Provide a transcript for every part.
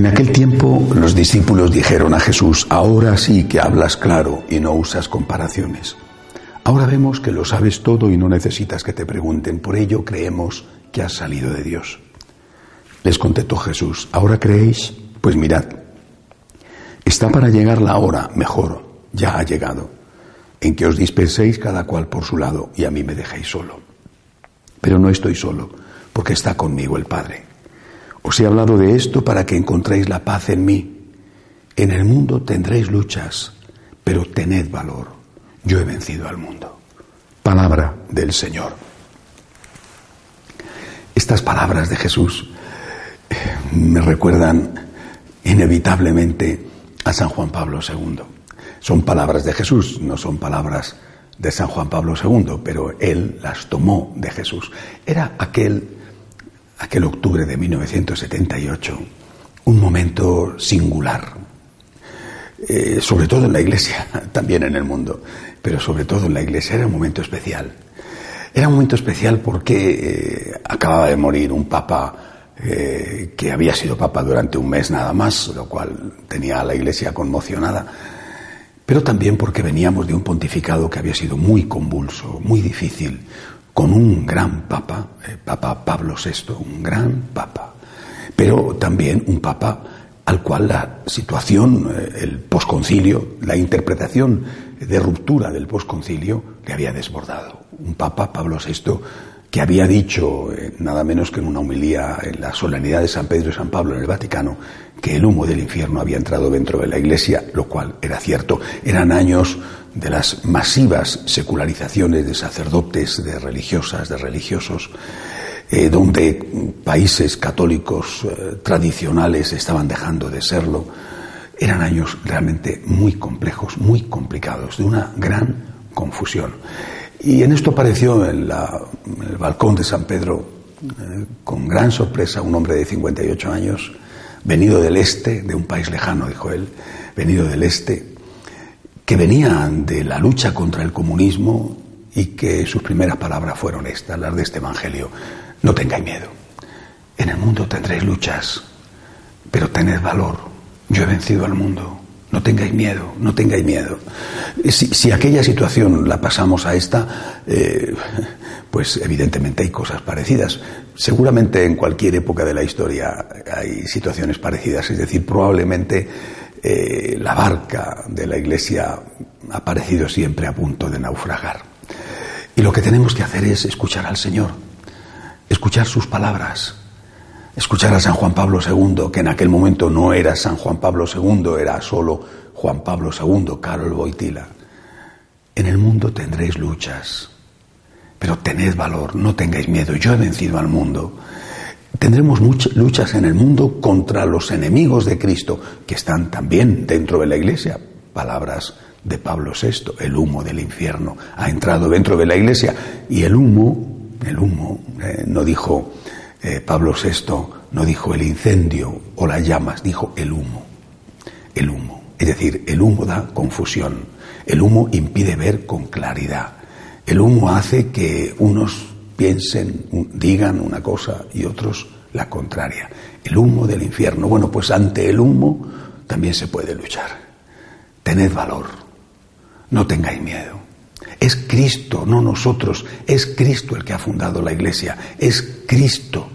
En aquel tiempo los discípulos dijeron a Jesús, ahora sí que hablas claro y no usas comparaciones. Ahora vemos que lo sabes todo y no necesitas que te pregunten, por ello creemos que has salido de Dios. Les contestó Jesús, ¿ahora creéis? Pues mirad, está para llegar la hora, mejor, ya ha llegado, en que os disperséis cada cual por su lado y a mí me dejéis solo. Pero no estoy solo, porque está conmigo el Padre. Os he hablado de esto para que encontréis la paz en mí. En el mundo tendréis luchas, pero tened valor. Yo he vencido al mundo. Palabra del Señor. Estas palabras de Jesús eh, me recuerdan inevitablemente a San Juan Pablo II. Son palabras de Jesús, no son palabras de San Juan Pablo II, pero él las tomó de Jesús. Era aquel aquel octubre de 1978, un momento singular, eh, sobre todo en la iglesia, también en el mundo, pero sobre todo en la iglesia era un momento especial. Era un momento especial porque eh, acababa de morir un papa eh, que había sido papa durante un mes nada más, lo cual tenía a la iglesia conmocionada, pero también porque veníamos de un pontificado que había sido muy convulso, muy difícil, con un gran papa, el Papa Pablo VI, un gran papa, pero también un papa al cual la situación, eh, el posconcilio, la interpretación de ruptura del posconcilio le había desbordado. Un papa, Pablo VI, que había dicho, eh, nada menos que en una homilía en la solemnidad de San Pedro y San Pablo en el Vaticano, que el humo del infierno había entrado dentro de la Iglesia, lo cual era cierto. Eran años de las masivas secularizaciones de sacerdotes, de religiosas, de religiosos, eh, donde países católicos eh, tradicionales estaban dejando de serlo. Eran años realmente muy complejos, muy complicados, de una gran confusión. Y en esto apareció en, el balcón de San Pedro, eh, con gran sorpresa, un hombre de 58 años, venido del este, de un país lejano, dijo él, venido del este, que venía de la lucha contra el comunismo y que sus primeras palabras fueron estas, las de este Evangelio. No tengáis miedo. En el mundo tendréis luchas, pero tened valor. Yo he vencido al mundo. No tengáis miedo, no tengáis miedo. Si, aquella situación la pasamos a esta, eh, pues evidentemente hay cosas parecidas. Seguramente en cualquier época de la historia hay situaciones parecidas, es decir, probablemente eh, la barca de la Iglesia ha parecido siempre a punto de naufragar. Y lo que tenemos que hacer es escuchar al Señor, escuchar sus palabras, escuchar a San Juan Pablo II, que en aquel momento no era San Juan Pablo II, era solo Juan Pablo II, Carol Boitila. En el mundo tendréis luchas, pero tened valor, no tengáis miedo, yo he vencido al mundo. Tendremos muchas luchas en el mundo contra los enemigos de Cristo, que están también dentro de la iglesia. Palabras de Pablo VI, el humo del infierno ha entrado dentro de la iglesia y el humo, el humo, eh, no dijo eh, Pablo VI no dijo el incendio o las llamas, dijo el humo. El humo. Es decir, el humo da confusión. El humo impide ver con claridad. El humo hace que unos piensen, digan una cosa y otros la contraria. El humo del infierno. Bueno, pues ante el humo también se puede luchar. Tened valor. No tengáis miedo. Es Cristo, no nosotros. Es Cristo el que ha fundado la iglesia. Es Cristo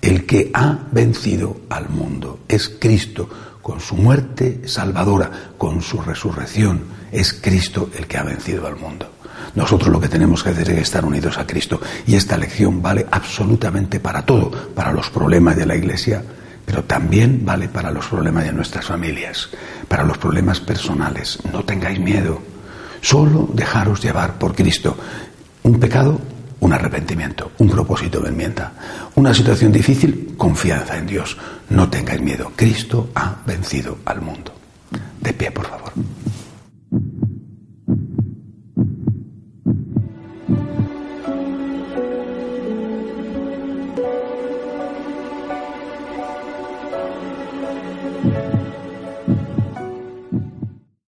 el que ha vencido al mundo. Es Cristo con su muerte salvadora, con su resurrección. Es Cristo el que ha vencido al mundo. Nosotros lo que tenemos que hacer es estar unidos a Cristo. Y esta lección vale absolutamente para todo, para los problemas de la Iglesia, pero también vale para los problemas de nuestras familias, para los problemas personales. No tengáis miedo. Solo dejaros llevar por Cristo. Un pecado, un arrepentimiento, un propósito de enmienda. Una situación difícil, confianza en Dios. No tengáis miedo. Cristo ha vencido al mundo. De pie, por favor.